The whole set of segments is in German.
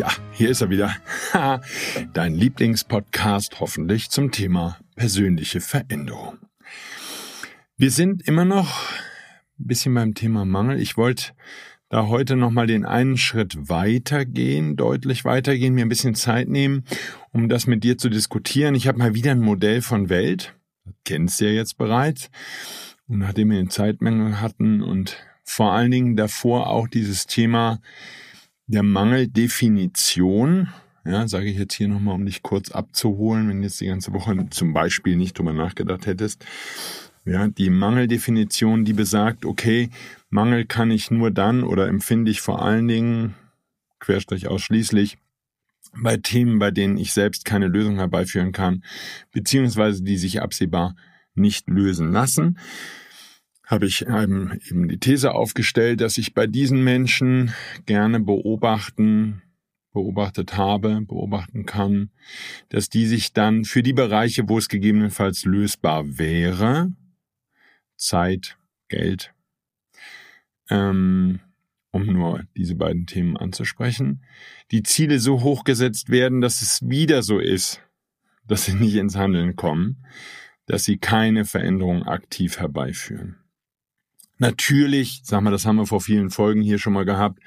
Ja, hier ist er wieder. Dein Lieblingspodcast hoffentlich zum Thema persönliche Veränderung. Wir sind immer noch ein bisschen beim Thema Mangel. Ich wollte da heute nochmal den einen Schritt weitergehen, deutlich weitergehen, mir ein bisschen Zeit nehmen, um das mit dir zu diskutieren. Ich habe mal wieder ein Modell von Welt. Das kennst du ja jetzt bereits. Und nachdem wir den Zeitmangel hatten und vor allen Dingen davor auch dieses Thema der Mangeldefinition, ja, sage ich jetzt hier nochmal, um dich kurz abzuholen, wenn du jetzt die ganze Woche zum Beispiel nicht drüber nachgedacht hättest. Ja, die Mangeldefinition, die besagt, okay, Mangel kann ich nur dann oder empfinde ich vor allen Dingen, Querstrich ausschließlich, bei Themen, bei denen ich selbst keine Lösung herbeiführen kann, beziehungsweise die sich absehbar nicht lösen lassen habe ich eben, die These aufgestellt, dass ich bei diesen Menschen gerne beobachten, beobachtet habe, beobachten kann, dass die sich dann für die Bereiche, wo es gegebenenfalls lösbar wäre, Zeit, Geld, ähm, um nur diese beiden Themen anzusprechen, die Ziele so hoch gesetzt werden, dass es wieder so ist, dass sie nicht ins Handeln kommen, dass sie keine Veränderung aktiv herbeiführen. Natürlich, sag mal, das haben wir vor vielen Folgen hier schon mal gehabt,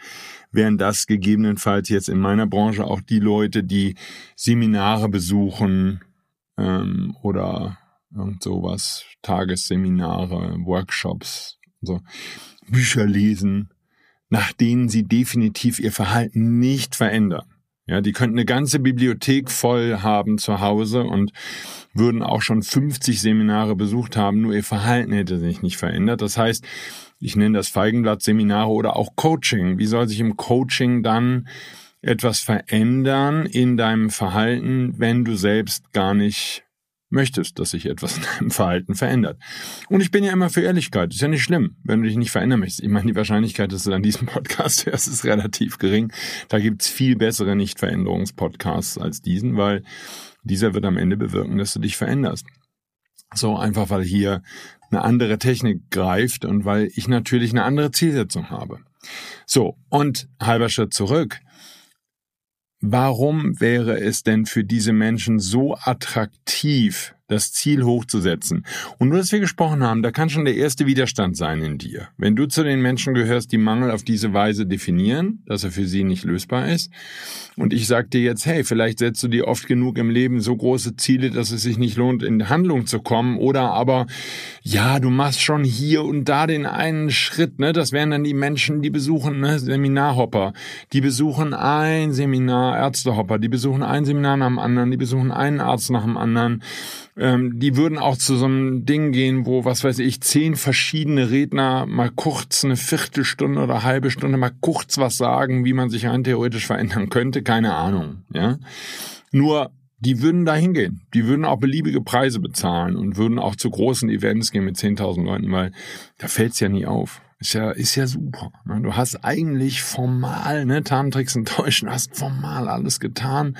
wären das gegebenenfalls jetzt in meiner Branche auch die Leute, die Seminare besuchen ähm, oder irgend sowas, Tagesseminare, Workshops, so Bücher lesen, nach denen sie definitiv ihr Verhalten nicht verändern. Ja, die könnten eine ganze Bibliothek voll haben zu Hause und würden auch schon 50 Seminare besucht haben, nur ihr Verhalten hätte sich nicht verändert. Das heißt, ich nenne das Feigenblatt-Seminare oder auch Coaching. Wie soll sich im Coaching dann etwas verändern in deinem Verhalten, wenn du selbst gar nicht möchtest, dass sich etwas in deinem Verhalten verändert. Und ich bin ja immer für Ehrlichkeit. Ist ja nicht schlimm, wenn du dich nicht verändern möchtest. Ich meine, die Wahrscheinlichkeit, dass du dann diesen Podcast hörst, ist relativ gering. Da gibt's viel bessere Nicht-Veränderungspodcasts als diesen, weil dieser wird am Ende bewirken, dass du dich veränderst. So einfach, weil hier eine andere Technik greift und weil ich natürlich eine andere Zielsetzung habe. So, und halber Schritt zurück. Warum wäre es denn für diese Menschen so attraktiv, das Ziel hochzusetzen. Und nur, dass wir gesprochen haben, da kann schon der erste Widerstand sein in dir. Wenn du zu den Menschen gehörst, die Mangel auf diese Weise definieren, dass er für sie nicht lösbar ist, und ich sag dir jetzt, hey, vielleicht setzt du dir oft genug im Leben so große Ziele, dass es sich nicht lohnt, in Handlung zu kommen, oder aber, ja, du machst schon hier und da den einen Schritt, ne, das wären dann die Menschen, die besuchen, ne, Seminarhopper, die besuchen ein Seminar, Ärztehopper, die besuchen ein Seminar nach dem anderen, die besuchen einen Arzt nach dem anderen, ähm, die würden auch zu so einem Ding gehen, wo, was weiß ich, zehn verschiedene Redner mal kurz eine Viertelstunde oder halbe Stunde mal kurz was sagen, wie man sich rein theoretisch verändern könnte, keine Ahnung, ja. Nur, die würden da hingehen. Die würden auch beliebige Preise bezahlen und würden auch zu großen Events gehen mit 10.000 Leuten, weil da fällt's ja nie auf. Ist ja, ist ja super. Ne? Du hast eigentlich formal, ne, Tarntricks enttäuschen, hast formal alles getan.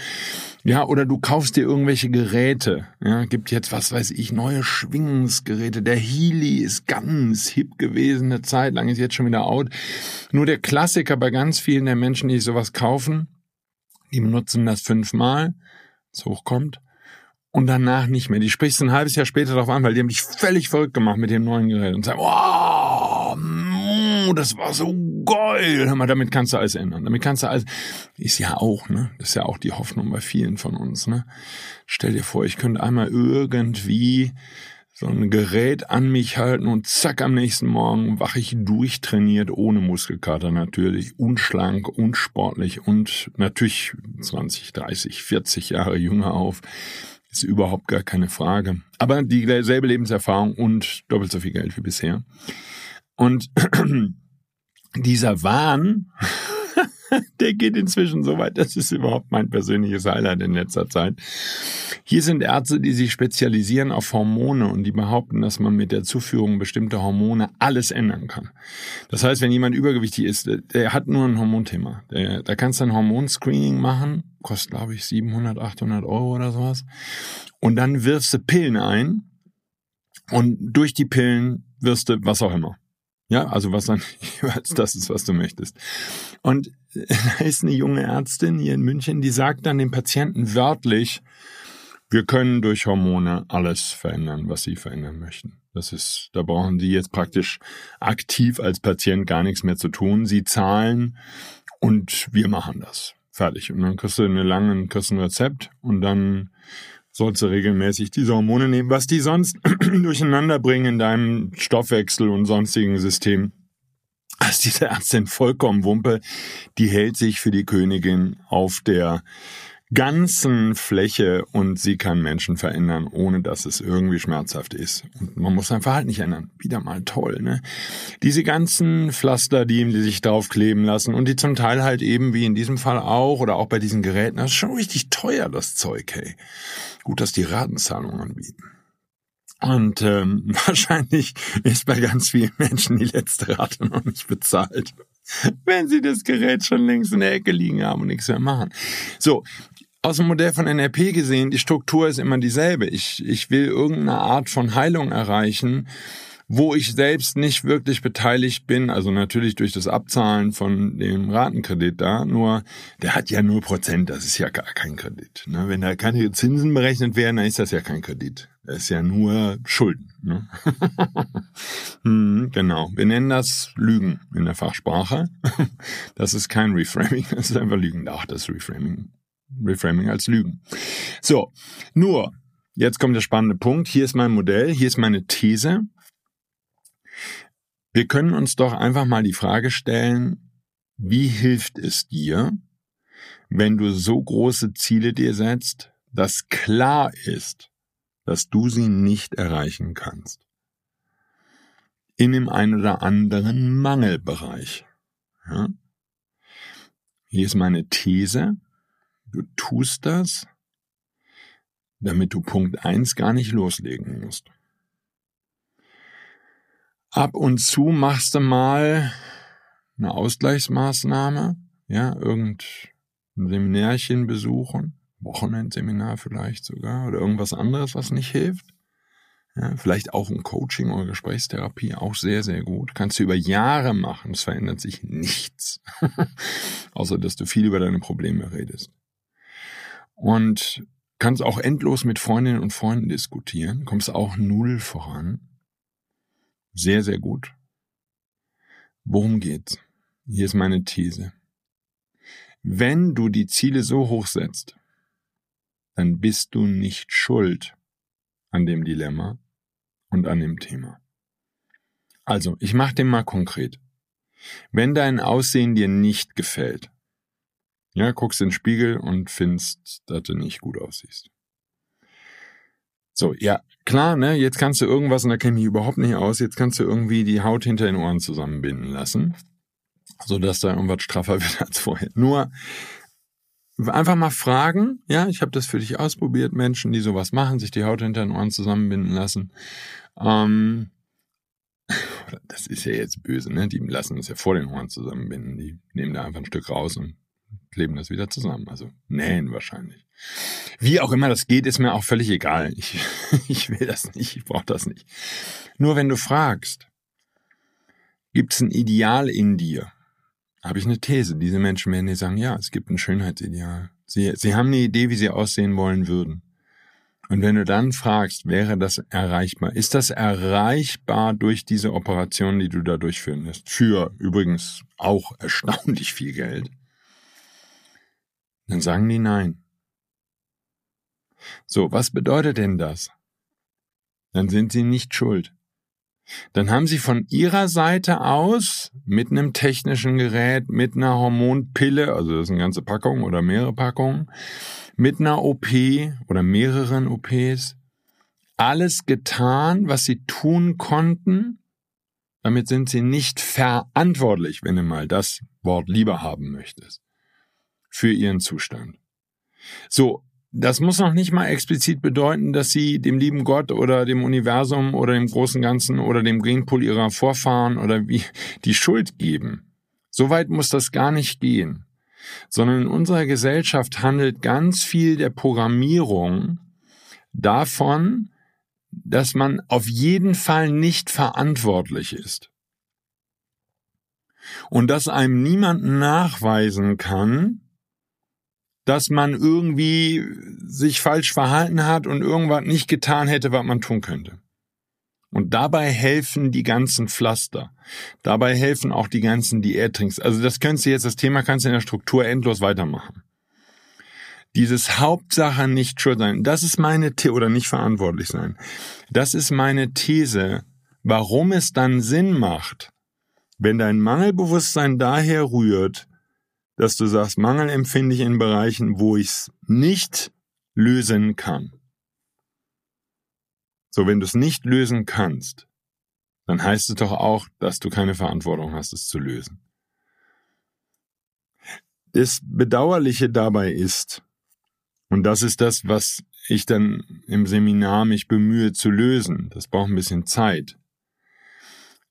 Ja, oder du kaufst dir irgendwelche Geräte. Ja, gibt jetzt, was weiß ich, neue Schwingungsgeräte. Der Healy ist ganz hip gewesen, eine Zeit lang ist jetzt schon wieder out. Nur der Klassiker bei ganz vielen der Menschen, die sowas kaufen, die benutzen das fünfmal, es hochkommt, und danach nicht mehr. Die sprichst ein halbes Jahr später darauf an, weil die haben dich völlig verrückt gemacht mit dem neuen Gerät und sagen, wow, das war so geil, hör mal, damit kannst du alles ändern. Damit kannst du alles, ist ja auch, ne? Das ist ja auch die Hoffnung bei vielen von uns, ne? Stell dir vor, ich könnte einmal irgendwie so ein Gerät an mich halten und zack, am nächsten Morgen wache ich durchtrainiert, ohne Muskelkater natürlich, unschlank, unsportlich und natürlich 20, 30, 40 Jahre jünger auf. Ist überhaupt gar keine Frage. Aber dieselbe Lebenserfahrung und doppelt so viel Geld wie bisher. Und dieser Wahn, der geht inzwischen so weit, das ist überhaupt mein persönliches Highlight in letzter Zeit. Hier sind Ärzte, die sich spezialisieren auf Hormone und die behaupten, dass man mit der Zuführung bestimmter Hormone alles ändern kann. Das heißt, wenn jemand übergewichtig ist, der hat nur ein Hormonthema. Da kannst du ein Hormonscreening machen, kostet glaube ich 700, 800 Euro oder sowas. Und dann wirfst du Pillen ein und durch die Pillen wirst du was auch immer. Ja, also was dann das ist, was du möchtest. Und da ist eine junge Ärztin hier in München, die sagt dann dem Patienten wörtlich, wir können durch Hormone alles verändern, was sie verändern möchten. Das ist, da brauchen sie jetzt praktisch aktiv als Patient gar nichts mehr zu tun. Sie zahlen und wir machen das. Fertig. Und dann kriegst du eine lange, kriegst ein Rezept und dann sollst du regelmäßig diese Hormone nehmen, was die sonst durcheinander bringen in deinem Stoffwechsel und sonstigen System. Also diese Ärztin vollkommen Wumpe, die hält sich für die Königin auf der ganzen Fläche und sie kann Menschen verändern, ohne dass es irgendwie schmerzhaft ist. Und man muss sein Verhalten nicht ändern. Wieder mal toll, ne? Diese ganzen Pflaster, die, die sich draufkleben lassen und die zum Teil halt eben, wie in diesem Fall auch, oder auch bei diesen Geräten, das ist schon richtig teuer, das Zeug, hey. Gut, dass die Ratenzahlung anbieten. Und ähm, wahrscheinlich ist bei ganz vielen Menschen die letzte Rate noch nicht bezahlt, wenn sie das Gerät schon längst in der Ecke liegen haben und nichts mehr machen. So, aus dem Modell von NRP gesehen, die Struktur ist immer dieselbe. Ich, ich will irgendeine Art von Heilung erreichen, wo ich selbst nicht wirklich beteiligt bin, also natürlich durch das Abzahlen von dem Ratenkredit da, nur der hat ja nur Prozent, das ist ja gar kein Kredit. Ne? Wenn da keine Zinsen berechnet werden, dann ist das ja kein Kredit. Das ist ja nur Schulden. Ne? hm, genau, wir nennen das Lügen in der Fachsprache. das ist kein Reframing, das ist einfach Lügen. Ach, das Reframing. Reframing als Lügen. So, nur, jetzt kommt der spannende Punkt. Hier ist mein Modell, hier ist meine These. Wir können uns doch einfach mal die Frage stellen, wie hilft es dir, wenn du so große Ziele dir setzt, dass klar ist, dass du sie nicht erreichen kannst? In dem einen oder anderen Mangelbereich. Ja? Hier ist meine These. Du tust das, damit du Punkt eins gar nicht loslegen musst. Ab und zu machst du mal eine Ausgleichsmaßnahme, ja, irgendein Seminärchen besuchen, Wochenendseminar vielleicht sogar oder irgendwas anderes, was nicht hilft. Ja, vielleicht auch ein Coaching oder Gesprächstherapie, auch sehr, sehr gut. Kannst du über Jahre machen, es verändert sich nichts. Außer, dass du viel über deine Probleme redest und kannst auch endlos mit Freundinnen und Freunden diskutieren, kommst auch null voran. Sehr, sehr gut. Worum geht's? Hier ist meine These. Wenn du die Ziele so hoch setzt, dann bist du nicht schuld an dem Dilemma und an dem Thema. Also, ich mache den mal konkret. Wenn dein Aussehen dir nicht gefällt, ja, guckst in den Spiegel und findest, dass du nicht gut aussiehst. So, ja, klar, ne, jetzt kannst du irgendwas, und da kenne ich mich überhaupt nicht aus, jetzt kannst du irgendwie die Haut hinter den Ohren zusammenbinden lassen, so dass da irgendwas straffer wird als vorher. Nur einfach mal fragen, ja, ich habe das für dich ausprobiert, Menschen, die sowas machen, sich die Haut hinter den Ohren zusammenbinden lassen. Ähm, das ist ja jetzt böse, ne? Die lassen es ja vor den Ohren zusammenbinden. Die nehmen da einfach ein Stück raus und kleben das wieder zusammen. Also nähen wahrscheinlich. Wie auch immer das geht, ist mir auch völlig egal. Ich, ich will das nicht, ich brauche das nicht. Nur wenn du fragst, gibt es ein Ideal in dir? Habe ich eine These. Diese Menschen werden dir sagen, ja, es gibt ein Schönheitsideal. Sie, sie haben eine Idee, wie sie aussehen wollen würden. Und wenn du dann fragst, wäre das erreichbar? Ist das erreichbar durch diese Operation, die du da durchführen lässt? Für übrigens auch erstaunlich viel Geld. Dann sagen die nein. So, was bedeutet denn das? Dann sind sie nicht schuld. Dann haben sie von ihrer Seite aus mit einem technischen Gerät, mit einer Hormonpille, also das ist eine ganze Packung oder mehrere Packungen, mit einer OP oder mehreren OPs alles getan, was sie tun konnten. Damit sind sie nicht verantwortlich, wenn du mal das Wort lieber haben möchtest, für ihren Zustand. So, das muss noch nicht mal explizit bedeuten, dass sie dem lieben Gott oder dem Universum oder dem großen Ganzen oder dem Genpool ihrer Vorfahren oder wie die Schuld geben. Soweit muss das gar nicht gehen sondern in unserer Gesellschaft handelt ganz viel der Programmierung davon, dass man auf jeden Fall nicht verantwortlich ist. Und dass einem niemand nachweisen kann, dass man irgendwie sich falsch verhalten hat und irgendwas nicht getan hätte, was man tun könnte. Und dabei helfen die ganzen Pflaster. Dabei helfen auch die ganzen Diätrinks. Also das könntest du jetzt, das Thema kannst du in der Struktur endlos weitermachen. Dieses Hauptsache nicht schuld sein, das ist meine These, oder nicht verantwortlich sein. Das ist meine These, warum es dann Sinn macht, wenn dein Mangelbewusstsein daher rührt, dass du sagst, Mangel empfinde ich in Bereichen, wo ich es nicht lösen kann. So, wenn du es nicht lösen kannst, dann heißt es doch auch, dass du keine Verantwortung hast, es zu lösen. Das Bedauerliche dabei ist, und das ist das, was ich dann im Seminar mich bemühe zu lösen, das braucht ein bisschen Zeit.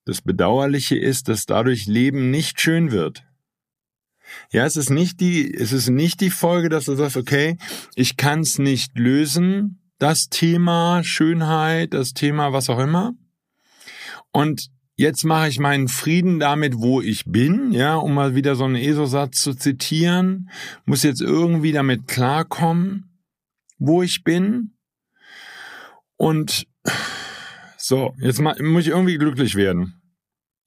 Das Bedauerliche ist, dass dadurch Leben nicht schön wird. Ja, es ist nicht die, es ist nicht die Folge, dass du sagst, okay, ich kann es nicht lösen, das Thema Schönheit, das Thema was auch immer. Und jetzt mache ich meinen Frieden damit, wo ich bin, ja, um mal wieder so einen ESO-Satz zu zitieren, muss jetzt irgendwie damit klarkommen, wo ich bin. Und so, jetzt muss ich irgendwie glücklich werden.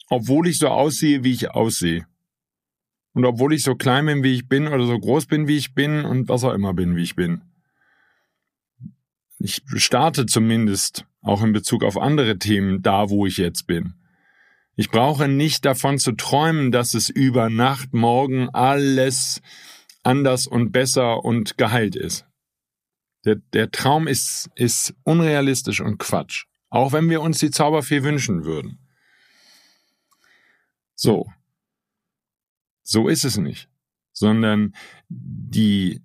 Obwohl ich so aussehe, wie ich aussehe. Und obwohl ich so klein bin, wie ich bin, oder so groß bin, wie ich bin, und was auch immer bin, wie ich bin. Ich starte zumindest auch in Bezug auf andere Themen da, wo ich jetzt bin. Ich brauche nicht davon zu träumen, dass es über Nacht, morgen alles anders und besser und geheilt ist. Der, der Traum ist, ist unrealistisch und Quatsch. Auch wenn wir uns die Zauberfee wünschen würden. So. So ist es nicht. Sondern die,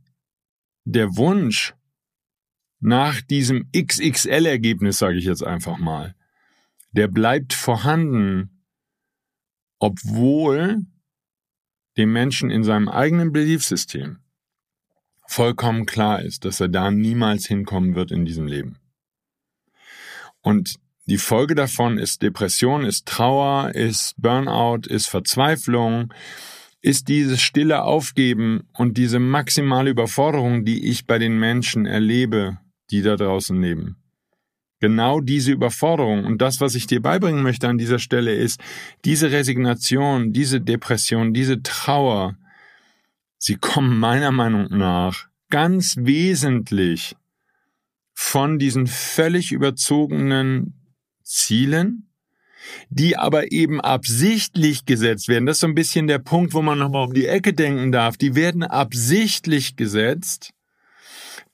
der Wunsch, nach diesem XXL-Ergebnis, sage ich jetzt einfach mal, der bleibt vorhanden, obwohl dem Menschen in seinem eigenen Beliefssystem vollkommen klar ist, dass er da niemals hinkommen wird in diesem Leben. Und die Folge davon ist Depression, ist Trauer, ist Burnout, ist Verzweiflung, ist dieses stille Aufgeben und diese maximale Überforderung, die ich bei den Menschen erlebe, die da draußen leben. Genau diese Überforderung und das, was ich dir beibringen möchte an dieser Stelle, ist diese Resignation, diese Depression, diese Trauer, sie kommen meiner Meinung nach ganz wesentlich von diesen völlig überzogenen Zielen, die aber eben absichtlich gesetzt werden. Das ist so ein bisschen der Punkt, wo man nochmal um die Ecke denken darf. Die werden absichtlich gesetzt,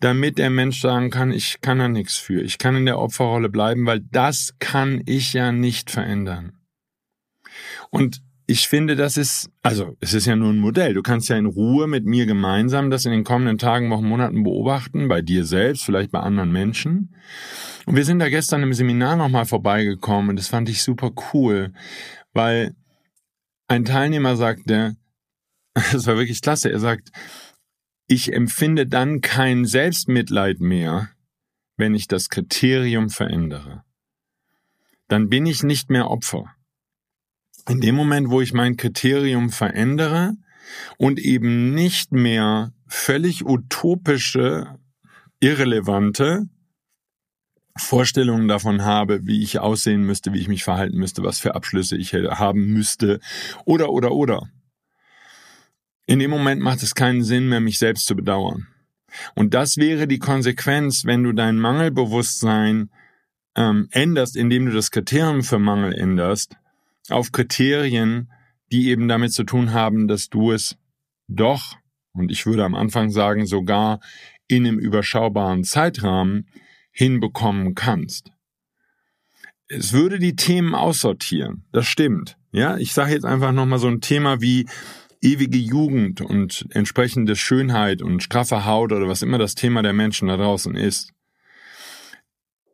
damit der Mensch sagen kann, ich kann da nichts für, ich kann in der Opferrolle bleiben, weil das kann ich ja nicht verändern. Und ich finde, das ist, also es ist ja nur ein Modell. Du kannst ja in Ruhe mit mir gemeinsam das in den kommenden Tagen, Wochen, Monaten beobachten, bei dir selbst, vielleicht bei anderen Menschen. Und wir sind da gestern im Seminar nochmal vorbeigekommen und das fand ich super cool, weil ein Teilnehmer sagte, das war wirklich klasse, er sagt, ich empfinde dann kein Selbstmitleid mehr, wenn ich das Kriterium verändere. Dann bin ich nicht mehr Opfer. In dem Moment, wo ich mein Kriterium verändere und eben nicht mehr völlig utopische, irrelevante, Vorstellungen davon habe, wie ich aussehen müsste, wie ich mich verhalten müsste, was für Abschlüsse ich haben müsste, oder, oder, oder. In dem Moment macht es keinen Sinn mehr, mich selbst zu bedauern. Und das wäre die Konsequenz, wenn du dein Mangelbewusstsein ähm, änderst, indem du das Kriterium für Mangel änderst, auf Kriterien, die eben damit zu tun haben, dass du es doch, und ich würde am Anfang sagen, sogar in einem überschaubaren Zeitrahmen hinbekommen kannst. Es würde die Themen aussortieren, das stimmt. Ja, ich sage jetzt einfach nochmal so ein Thema wie ewige Jugend und entsprechende Schönheit und straffe Haut oder was immer das Thema der Menschen da draußen ist.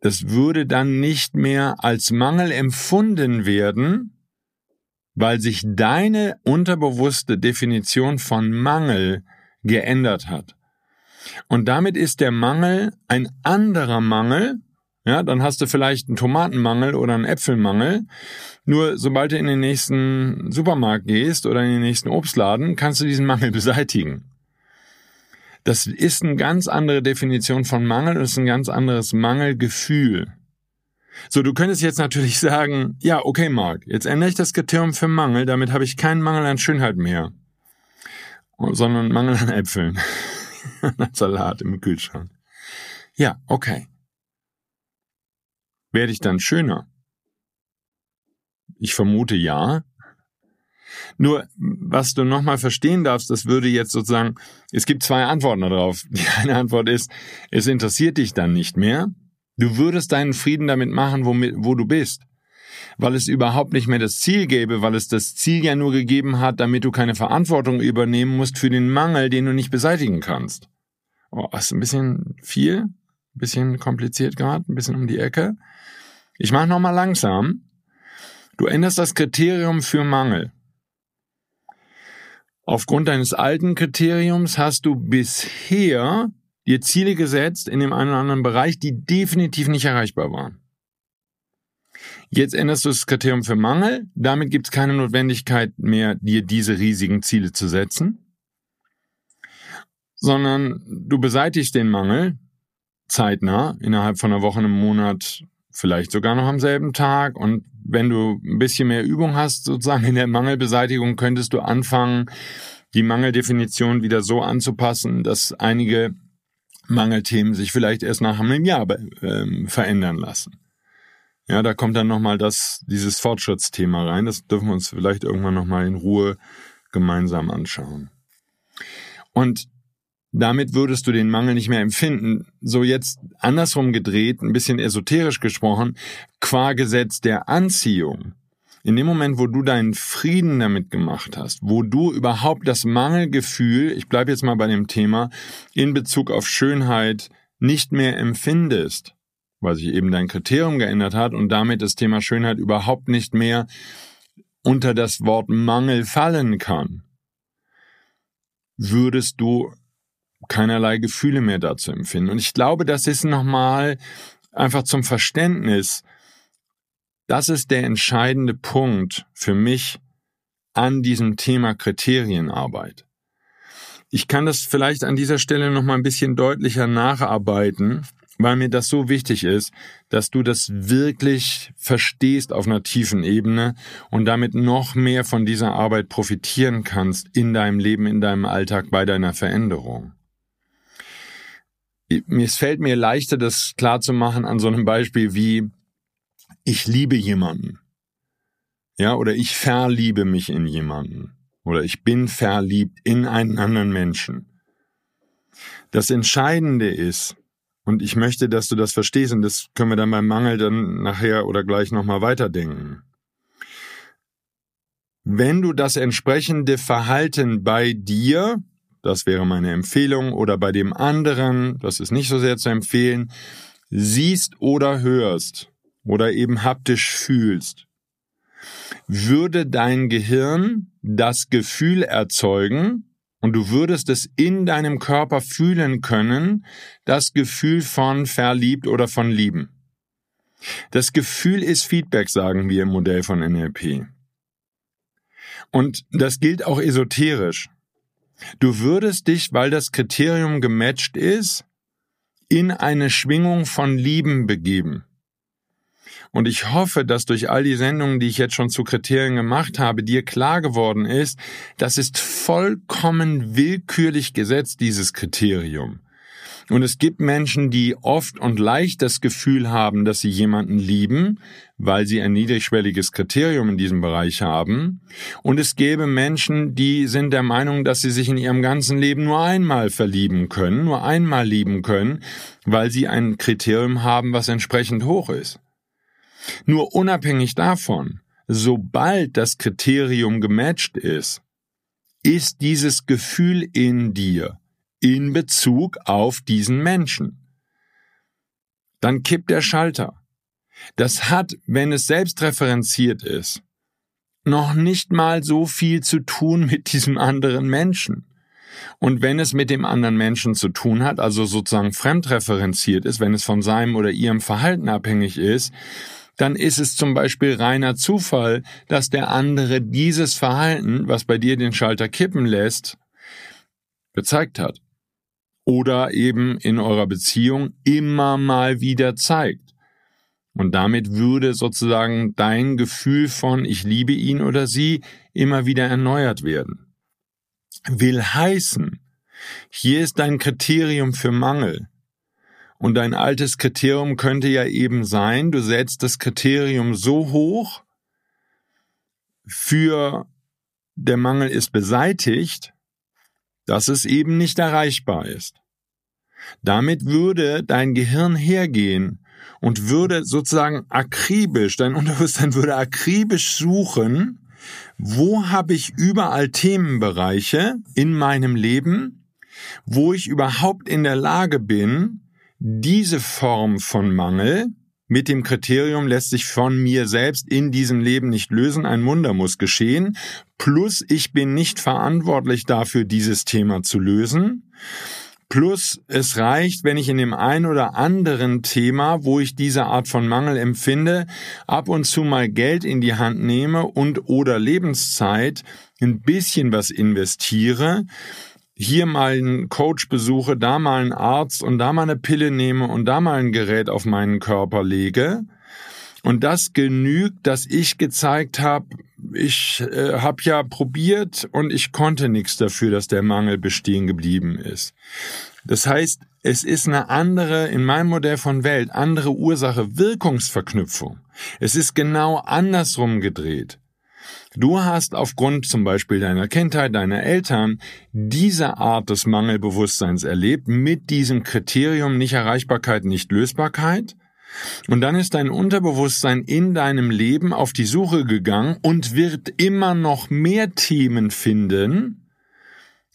Das würde dann nicht mehr als Mangel empfunden werden, weil sich deine unterbewusste Definition von Mangel geändert hat. Und damit ist der Mangel ein anderer Mangel. Ja, dann hast du vielleicht einen Tomatenmangel oder einen Äpfelmangel. Nur sobald du in den nächsten Supermarkt gehst oder in den nächsten Obstladen, kannst du diesen Mangel beseitigen. Das ist eine ganz andere Definition von Mangel und ist ein ganz anderes Mangelgefühl. So, du könntest jetzt natürlich sagen, ja, okay, Mark, jetzt ändere ich das Kriterium für Mangel, damit habe ich keinen Mangel an Schönheit mehr, sondern Mangel an Äpfeln. Salat im Kühlschrank. Ja, okay. Werde ich dann schöner? Ich vermute ja. Nur, was du nochmal verstehen darfst, das würde jetzt sozusagen, es gibt zwei Antworten darauf. Die eine Antwort ist, es interessiert dich dann nicht mehr. Du würdest deinen Frieden damit machen, wo, wo du bist weil es überhaupt nicht mehr das Ziel gäbe, weil es das Ziel ja nur gegeben hat, damit du keine Verantwortung übernehmen musst für den Mangel, den du nicht beseitigen kannst. Oh, ist ein bisschen viel, ein bisschen kompliziert gerade, ein bisschen um die Ecke. Ich mache nochmal langsam. Du änderst das Kriterium für Mangel. Aufgrund deines alten Kriteriums hast du bisher dir Ziele gesetzt in dem einen oder anderen Bereich, die definitiv nicht erreichbar waren. Jetzt änderst du das Kriterium für Mangel. Damit gibt es keine Notwendigkeit mehr, dir diese riesigen Ziele zu setzen, sondern du beseitigst den Mangel zeitnah, innerhalb von einer Woche, einem Monat, vielleicht sogar noch am selben Tag. Und wenn du ein bisschen mehr Übung hast, sozusagen in der Mangelbeseitigung, könntest du anfangen, die Mangeldefinition wieder so anzupassen, dass einige Mangelthemen sich vielleicht erst nach einem Jahr äh, verändern lassen. Ja, da kommt dann nochmal das, dieses Fortschrittsthema rein. Das dürfen wir uns vielleicht irgendwann nochmal in Ruhe gemeinsam anschauen. Und damit würdest du den Mangel nicht mehr empfinden. So jetzt andersrum gedreht, ein bisschen esoterisch gesprochen, qua Gesetz der Anziehung. In dem Moment, wo du deinen Frieden damit gemacht hast, wo du überhaupt das Mangelgefühl, ich bleibe jetzt mal bei dem Thema, in Bezug auf Schönheit nicht mehr empfindest, weil sich eben dein Kriterium geändert hat und damit das Thema Schönheit überhaupt nicht mehr unter das Wort Mangel fallen kann, würdest du keinerlei Gefühle mehr dazu empfinden. Und ich glaube, das ist nochmal einfach zum Verständnis. Das ist der entscheidende Punkt für mich an diesem Thema Kriterienarbeit. Ich kann das vielleicht an dieser Stelle nochmal ein bisschen deutlicher nacharbeiten, weil mir das so wichtig ist, dass du das wirklich verstehst auf einer tiefen Ebene und damit noch mehr von dieser Arbeit profitieren kannst in deinem Leben, in deinem Alltag, bei deiner Veränderung. Es fällt mir leichter, das klar zu machen an so einem Beispiel wie ich liebe jemanden. Ja, oder ich verliebe mich in jemanden. Oder ich bin verliebt in einen anderen Menschen. Das Entscheidende ist, und ich möchte, dass du das verstehst, und das können wir dann beim Mangel dann nachher oder gleich nochmal weiterdenken. Wenn du das entsprechende Verhalten bei dir, das wäre meine Empfehlung, oder bei dem anderen, das ist nicht so sehr zu empfehlen, siehst oder hörst oder eben haptisch fühlst, würde dein Gehirn das Gefühl erzeugen, und du würdest es in deinem Körper fühlen können, das Gefühl von verliebt oder von lieben. Das Gefühl ist Feedback, sagen wir im Modell von NLP. Und das gilt auch esoterisch. Du würdest dich, weil das Kriterium gematcht ist, in eine Schwingung von Lieben begeben. Und ich hoffe, dass durch all die Sendungen, die ich jetzt schon zu Kriterien gemacht habe, dir klar geworden ist, das ist vollkommen willkürlich gesetzt, dieses Kriterium. Und es gibt Menschen, die oft und leicht das Gefühl haben, dass sie jemanden lieben, weil sie ein niedrigschwelliges Kriterium in diesem Bereich haben. Und es gäbe Menschen, die sind der Meinung, dass sie sich in ihrem ganzen Leben nur einmal verlieben können, nur einmal lieben können, weil sie ein Kriterium haben, was entsprechend hoch ist. Nur unabhängig davon, sobald das Kriterium gematcht ist, ist dieses Gefühl in dir in Bezug auf diesen Menschen. Dann kippt der Schalter. Das hat, wenn es selbstreferenziert ist, noch nicht mal so viel zu tun mit diesem anderen Menschen. Und wenn es mit dem anderen Menschen zu tun hat, also sozusagen fremdreferenziert ist, wenn es von seinem oder ihrem Verhalten abhängig ist, dann ist es zum Beispiel reiner Zufall, dass der andere dieses Verhalten, was bei dir den Schalter kippen lässt, gezeigt hat. Oder eben in eurer Beziehung immer mal wieder zeigt. Und damit würde sozusagen dein Gefühl von ich liebe ihn oder sie immer wieder erneuert werden. Will heißen, hier ist dein Kriterium für Mangel. Und dein altes Kriterium könnte ja eben sein, du setzt das Kriterium so hoch, für der Mangel ist beseitigt, dass es eben nicht erreichbar ist. Damit würde dein Gehirn hergehen und würde sozusagen akribisch, dein Unterbewusstsein würde akribisch suchen, wo habe ich überall Themenbereiche in meinem Leben, wo ich überhaupt in der Lage bin, diese Form von Mangel mit dem Kriterium lässt sich von mir selbst in diesem Leben nicht lösen, ein Wunder muss geschehen, plus ich bin nicht verantwortlich dafür, dieses Thema zu lösen. Plus es reicht, wenn ich in dem ein oder anderen Thema, wo ich diese Art von Mangel empfinde, ab und zu mal Geld in die Hand nehme und oder Lebenszeit ein bisschen was investiere, hier mal einen Coach besuche, da mal einen Arzt und da mal eine Pille nehme und da mal ein Gerät auf meinen Körper lege. Und das genügt, dass ich gezeigt habe, ich äh, habe ja probiert und ich konnte nichts dafür, dass der Mangel bestehen geblieben ist. Das heißt, es ist eine andere, in meinem Modell von Welt, andere Ursache-Wirkungsverknüpfung. Es ist genau andersrum gedreht. Du hast aufgrund zum Beispiel deiner Kindheit, deiner Eltern diese Art des Mangelbewusstseins erlebt mit diesem Kriterium nicht Erreichbarkeit, nicht Lösbarkeit. Und dann ist dein Unterbewusstsein in deinem Leben auf die Suche gegangen und wird immer noch mehr Themen finden,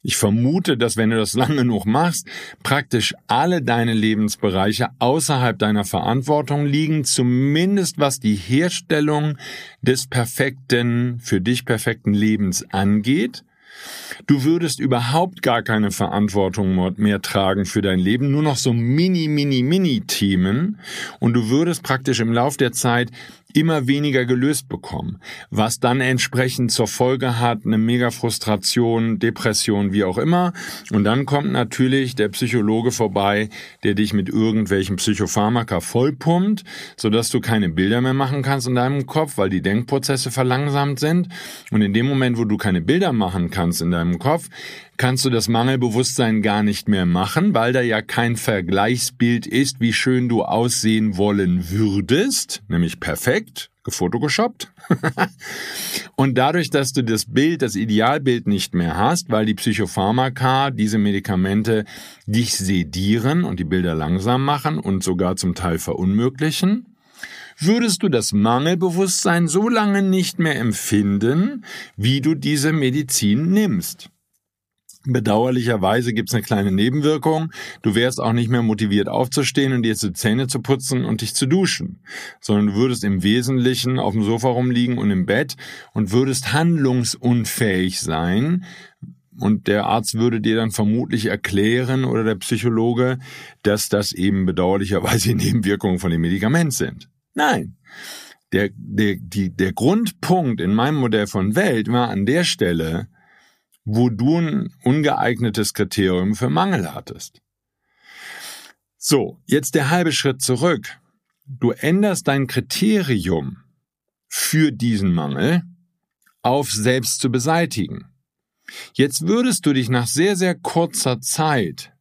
ich vermute, dass wenn du das lange genug machst, praktisch alle deine Lebensbereiche außerhalb deiner Verantwortung liegen, zumindest was die Herstellung des perfekten, für dich perfekten Lebens angeht. Du würdest überhaupt gar keine Verantwortung mehr tragen für dein Leben, nur noch so mini, mini, mini Themen und du würdest praktisch im Lauf der Zeit immer weniger gelöst bekommen, was dann entsprechend zur Folge hat eine mega Frustration, Depression, wie auch immer. Und dann kommt natürlich der Psychologe vorbei, der dich mit irgendwelchen Psychopharmaka vollpumpt, sodass du keine Bilder mehr machen kannst in deinem Kopf, weil die Denkprozesse verlangsamt sind. Und in dem Moment, wo du keine Bilder machen kannst in deinem Kopf, kannst du das Mangelbewusstsein gar nicht mehr machen, weil da ja kein Vergleichsbild ist, wie schön du aussehen wollen würdest, nämlich perfekt, gefotoshoppt. und dadurch, dass du das Bild, das Idealbild nicht mehr hast, weil die Psychopharmaka, diese Medikamente dich sedieren und die Bilder langsam machen und sogar zum Teil verunmöglichen, würdest du das Mangelbewusstsein so lange nicht mehr empfinden, wie du diese Medizin nimmst. Bedauerlicherweise gibt's eine kleine Nebenwirkung. Du wärst auch nicht mehr motiviert aufzustehen und dir die Zähne zu putzen und dich zu duschen, sondern du würdest im Wesentlichen auf dem Sofa rumliegen und im Bett und würdest handlungsunfähig sein, und der Arzt würde dir dann vermutlich erklären oder der Psychologe, dass das eben bedauerlicherweise Nebenwirkungen von dem Medikament sind. Nein. Der, der, die, der Grundpunkt in meinem Modell von Welt war an der Stelle, wo du ein ungeeignetes Kriterium für Mangel hattest. So, jetzt der halbe Schritt zurück. Du änderst dein Kriterium für diesen Mangel auf selbst zu beseitigen. Jetzt würdest du dich nach sehr, sehr kurzer Zeit,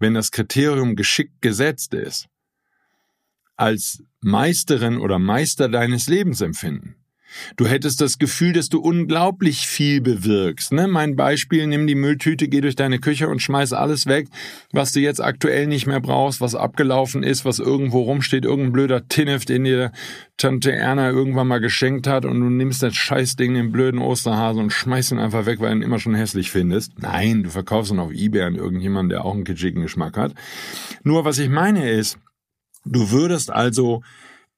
wenn das Kriterium geschickt gesetzt ist, als Meisterin oder Meister deines Lebens empfinden. Du hättest das Gefühl, dass du unglaublich viel bewirkst. Ne? Mein Beispiel, nimm die Mülltüte, geh durch deine Küche und schmeiß alles weg, was du jetzt aktuell nicht mehr brauchst, was abgelaufen ist, was irgendwo rumsteht, irgendein blöder Tinnef, den dir Tante Erna irgendwann mal geschenkt hat und du nimmst das Scheißding, den blöden Osterhasen und schmeißt ihn einfach weg, weil du ihn immer schon hässlich findest. Nein, du verkaufst ihn auf Ebay an irgendjemanden, der auch einen kitschigen Geschmack hat. Nur was ich meine ist, du würdest also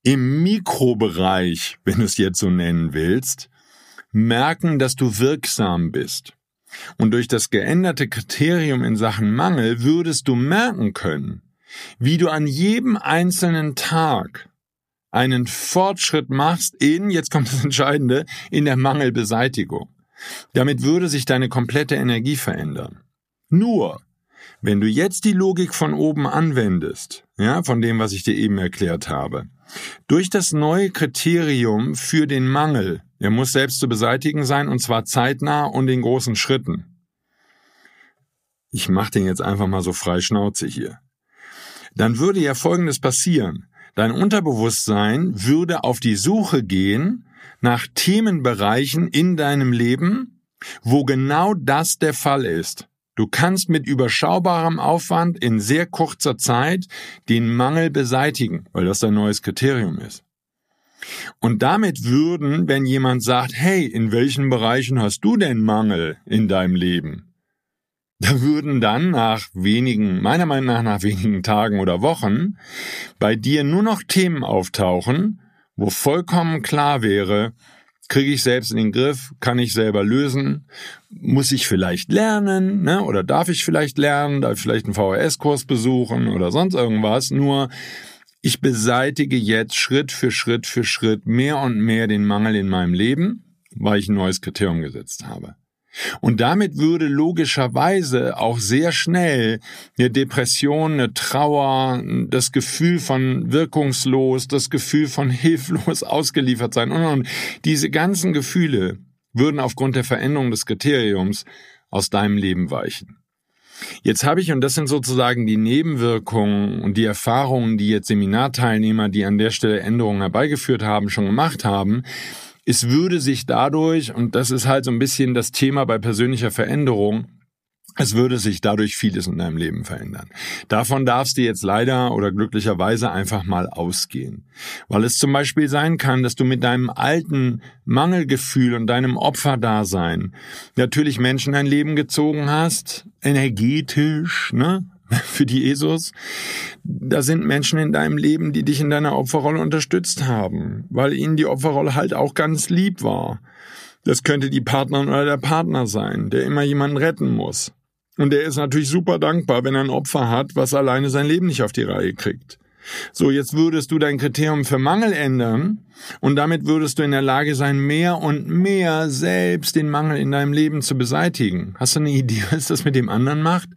im Mikrobereich, wenn du es jetzt so nennen willst, merken, dass du wirksam bist. Und durch das geänderte Kriterium in Sachen Mangel würdest du merken können, wie du an jedem einzelnen Tag einen Fortschritt machst in, jetzt kommt das Entscheidende, in der Mangelbeseitigung. Damit würde sich deine komplette Energie verändern. Nur, wenn du jetzt die Logik von oben anwendest, ja, von dem, was ich dir eben erklärt habe, durch das neue Kriterium für den Mangel, er muss selbst zu beseitigen sein und zwar zeitnah und in großen Schritten. Ich mache den jetzt einfach mal so frei Schnauze hier. Dann würde ja Folgendes passieren. Dein Unterbewusstsein würde auf die Suche gehen nach Themenbereichen in deinem Leben, wo genau das der Fall ist. Du kannst mit überschaubarem Aufwand in sehr kurzer Zeit den Mangel beseitigen, weil das dein neues Kriterium ist. Und damit würden, wenn jemand sagt, hey, in welchen Bereichen hast du denn Mangel in deinem Leben? Da würden dann nach wenigen, meiner Meinung nach nach wenigen Tagen oder Wochen, bei dir nur noch Themen auftauchen, wo vollkommen klar wäre, kriege ich selbst in den Griff, kann ich selber lösen, muss ich vielleicht lernen, ne? oder darf ich vielleicht lernen, darf ich vielleicht einen VHS-Kurs besuchen oder sonst irgendwas, nur ich beseitige jetzt Schritt für Schritt für Schritt mehr und mehr den Mangel in meinem Leben, weil ich ein neues Kriterium gesetzt habe. Und damit würde logischerweise auch sehr schnell eine Depression, eine Trauer, das Gefühl von wirkungslos, das Gefühl von hilflos ausgeliefert sein und, und diese ganzen Gefühle würden aufgrund der Veränderung des Kriteriums aus deinem Leben weichen. Jetzt habe ich, und das sind sozusagen die Nebenwirkungen und die Erfahrungen, die jetzt Seminarteilnehmer, die an der Stelle Änderungen herbeigeführt haben, schon gemacht haben, es würde sich dadurch, und das ist halt so ein bisschen das Thema bei persönlicher Veränderung, es würde sich dadurch vieles in deinem Leben verändern. Davon darfst du jetzt leider oder glücklicherweise einfach mal ausgehen. Weil es zum Beispiel sein kann, dass du mit deinem alten Mangelgefühl und deinem Opferdasein natürlich Menschen in dein Leben gezogen hast, energetisch, ne? für die ESOs, da sind Menschen in deinem Leben, die dich in deiner Opferrolle unterstützt haben, weil ihnen die Opferrolle halt auch ganz lieb war. Das könnte die Partnerin oder der Partner sein, der immer jemanden retten muss. Und der ist natürlich super dankbar, wenn er ein Opfer hat, was alleine sein Leben nicht auf die Reihe kriegt. So, jetzt würdest du dein Kriterium für Mangel ändern und damit würdest du in der Lage sein, mehr und mehr selbst den Mangel in deinem Leben zu beseitigen. Hast du eine Idee, was das mit dem anderen macht?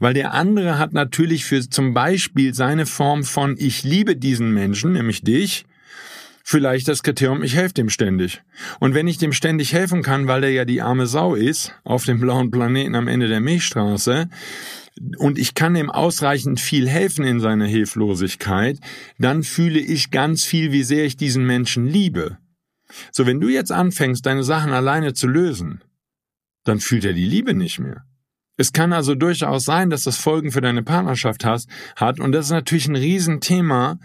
Weil der andere hat natürlich für zum Beispiel seine Form von ich liebe diesen Menschen, nämlich dich, vielleicht das Kriterium, ich helfe dem ständig. Und wenn ich dem ständig helfen kann, weil der ja die arme Sau ist, auf dem blauen Planeten am Ende der Milchstraße, und ich kann ihm ausreichend viel helfen in seiner Hilflosigkeit, dann fühle ich ganz viel, wie sehr ich diesen Menschen liebe. So, wenn du jetzt anfängst, deine Sachen alleine zu lösen, dann fühlt er die Liebe nicht mehr. Es kann also durchaus sein, dass das Folgen für deine Partnerschaft hat, und das ist natürlich ein Riesenthema,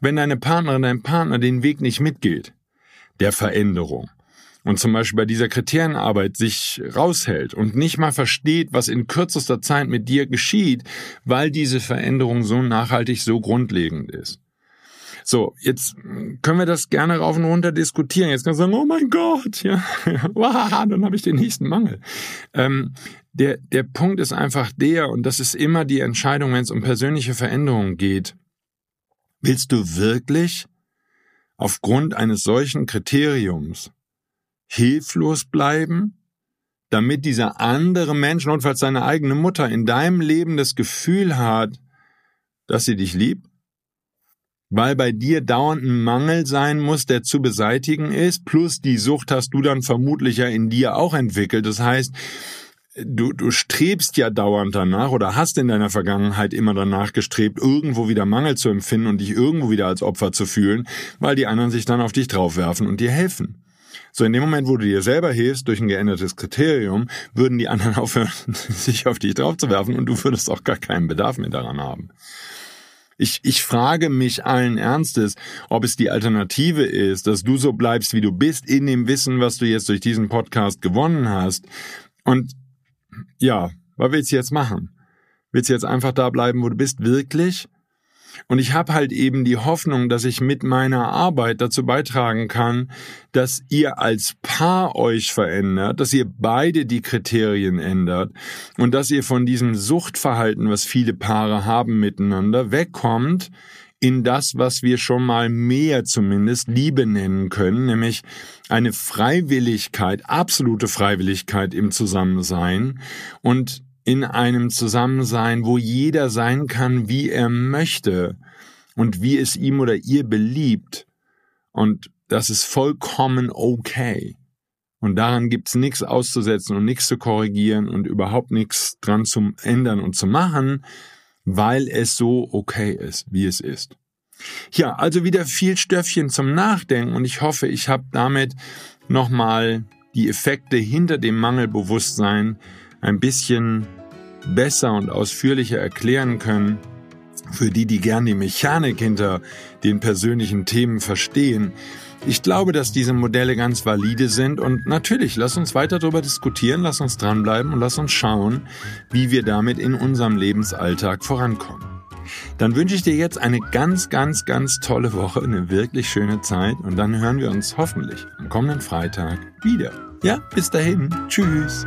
wenn deine Partnerin, dein Partner den Weg nicht mitgeht, der Veränderung und zum Beispiel bei dieser Kriterienarbeit sich raushält und nicht mal versteht, was in kürzester Zeit mit dir geschieht, weil diese Veränderung so nachhaltig, so grundlegend ist. So, jetzt können wir das gerne rauf und runter diskutieren. Jetzt kannst du sagen, oh mein Gott, ja, wow, dann habe ich den nächsten Mangel. Ähm, der, der Punkt ist einfach der, und das ist immer die Entscheidung, wenn es um persönliche Veränderungen geht. Willst du wirklich aufgrund eines solchen Kriteriums hilflos bleiben, damit dieser andere Mensch, notfalls seine eigene Mutter, in deinem Leben das Gefühl hat, dass sie dich liebt? Weil bei dir dauernd ein Mangel sein muss, der zu beseitigen ist, plus die Sucht hast du dann vermutlich ja in dir auch entwickelt. Das heißt, du, du strebst ja dauernd danach oder hast in deiner Vergangenheit immer danach gestrebt, irgendwo wieder Mangel zu empfinden und dich irgendwo wieder als Opfer zu fühlen, weil die anderen sich dann auf dich draufwerfen und dir helfen. So in dem Moment, wo du dir selber hilfst durch ein geändertes Kriterium, würden die anderen aufhören, sich auf dich draufzuwerfen und du würdest auch gar keinen Bedarf mehr daran haben. Ich, ich frage mich allen Ernstes, ob es die Alternative ist, dass du so bleibst, wie du bist, in dem Wissen, was du jetzt durch diesen Podcast gewonnen hast. Und ja, was willst du jetzt machen? Willst du jetzt einfach da bleiben, wo du bist, wirklich? Und ich habe halt eben die Hoffnung, dass ich mit meiner Arbeit dazu beitragen kann, dass ihr als Paar euch verändert, dass ihr beide die Kriterien ändert und dass ihr von diesem Suchtverhalten, was viele Paare haben miteinander, wegkommt in das, was wir schon mal mehr zumindest Liebe nennen können, nämlich eine Freiwilligkeit, absolute Freiwilligkeit im Zusammensein. Und in einem Zusammensein, wo jeder sein kann, wie er möchte und wie es ihm oder ihr beliebt. Und das ist vollkommen okay. Und daran gibt's nichts auszusetzen und nichts zu korrigieren und überhaupt nichts dran zu ändern und zu machen, weil es so okay ist, wie es ist. Ja, also wieder viel Stöffchen zum Nachdenken und ich hoffe, ich habe damit nochmal die Effekte hinter dem Mangelbewusstsein ein bisschen besser und ausführlicher erklären können. Für die, die gern die Mechanik hinter den persönlichen Themen verstehen. Ich glaube, dass diese Modelle ganz valide sind und natürlich, lass uns weiter darüber diskutieren, lass uns dranbleiben und lass uns schauen, wie wir damit in unserem Lebensalltag vorankommen. Dann wünsche ich dir jetzt eine ganz, ganz, ganz tolle Woche, eine wirklich schöne Zeit und dann hören wir uns hoffentlich am kommenden Freitag wieder. Ja, bis dahin. Tschüss.